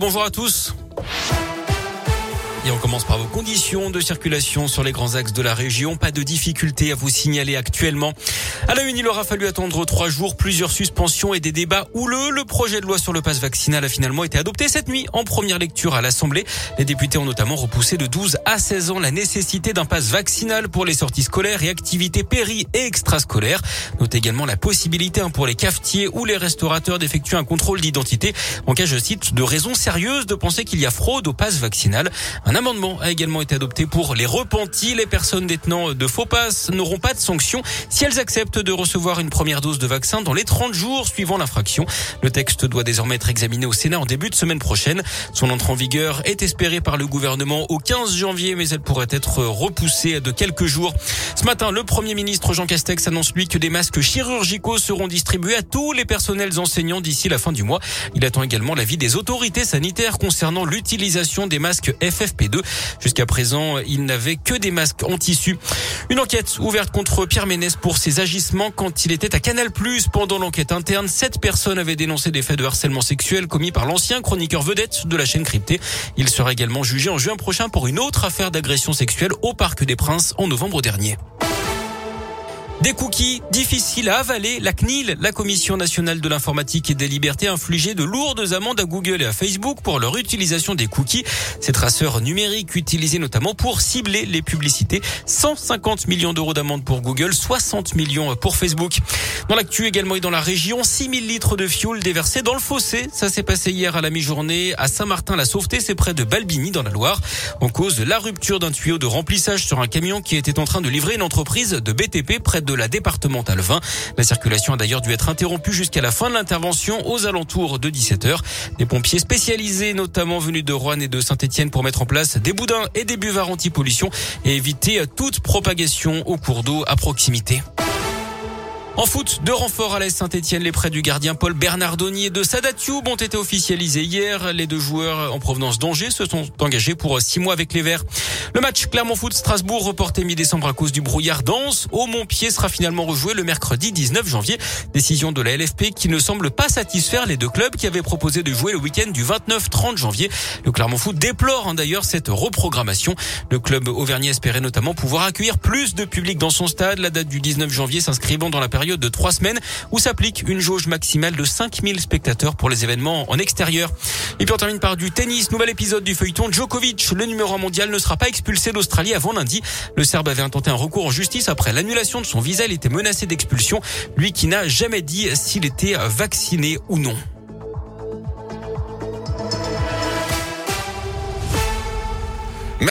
bonjour à tous. Et on commence par vos conditions de circulation sur les grands axes de la région. Pas de difficultés à vous signaler actuellement. À la une, il aura fallu attendre trois jours, plusieurs suspensions et des débats houleux. Le projet de loi sur le passe vaccinal a finalement été adopté cette nuit en première lecture à l'Assemblée. Les députés ont notamment repoussé de 12 à 16 ans la nécessité d'un passe vaccinal pour les sorties scolaires et activités péri et extrascolaires. Note également la possibilité hein, pour les cafetiers ou les restaurateurs d'effectuer un contrôle d'identité en cas, je cite, de raisons sérieuses de penser qu'il y a fraude au passe vaccinal. Amendement a également été adopté pour les repentis. Les personnes détenant de faux passes n'auront pas de sanctions si elles acceptent de recevoir une première dose de vaccin dans les 30 jours suivant l'infraction. Le texte doit désormais être examiné au Sénat en début de semaine prochaine. Son entrée en vigueur est espérée par le gouvernement au 15 janvier, mais elle pourrait être repoussée de quelques jours. Ce matin, le Premier ministre Jean Castex annonce lui que des masques chirurgicaux seront distribués à tous les personnels enseignants d'ici la fin du mois. Il attend également l'avis des autorités sanitaires concernant l'utilisation des masques FFP Jusqu'à présent, il n'avait que des masques en tissu. Une enquête ouverte contre Pierre Ménès pour ses agissements quand il était à Canal+. Pendant l'enquête interne, sept personnes avaient dénoncé des faits de harcèlement sexuel commis par l'ancien chroniqueur vedette de la chaîne cryptée. Il sera également jugé en juin prochain pour une autre affaire d'agression sexuelle au Parc des Princes en novembre dernier. Des cookies difficiles à avaler. La CNIL, la Commission nationale de l'informatique et des libertés, a infligé de lourdes amendes à Google et à Facebook pour leur utilisation des cookies. Ces traceurs numériques utilisés notamment pour cibler les publicités. 150 millions d'euros d'amende pour Google, 60 millions pour Facebook. Dans l'actu également et dans la région, 6000 litres de fioul déversés dans le fossé. Ça s'est passé hier à la mi-journée à Saint-Martin-la-Sauveté. C'est près de Balbigny dans la Loire. En cause, la rupture d'un tuyau de remplissage sur un camion qui était en train de livrer une entreprise de BTP près de de la départementale 20. La circulation a d'ailleurs dû être interrompue jusqu'à la fin de l'intervention aux alentours de 17h. Des pompiers spécialisés, notamment venus de Rouen et de Saint-Etienne pour mettre en place des boudins et des buvards anti-pollution et éviter toute propagation au cours d'eau à proximité. En foot, deux renforts à l'Est Saint-Etienne. Les prêts du gardien Paul Bernardoni et de Sadatioub ont été officialisés hier. Les deux joueurs en provenance d'Angers se sont engagés pour six mois avec les Verts. Le match Clermont Foot Strasbourg reporté mi-décembre à cause du brouillard dense au Montpied sera finalement rejoué le mercredi 19 janvier. Décision de la LFP qui ne semble pas satisfaire les deux clubs qui avaient proposé de jouer le week-end du 29-30 janvier. Le Clermont Foot déplore hein, d'ailleurs cette reprogrammation. Le club auvergnat espérait notamment pouvoir accueillir plus de public dans son stade. La date du 19 janvier s'inscrivant dans la période de trois semaines où s'applique une jauge maximale de 5000 spectateurs pour les événements en extérieur. Et puis on termine par du tennis. Nouvel épisode du feuilleton. Djokovic, le numéro 1 mondial, ne sera pas expulsé d'Australie avant lundi. Le Serbe avait intenté un recours en justice après l'annulation de son visa. Il était menacé d'expulsion. Lui qui n'a jamais dit s'il était vacciné ou non.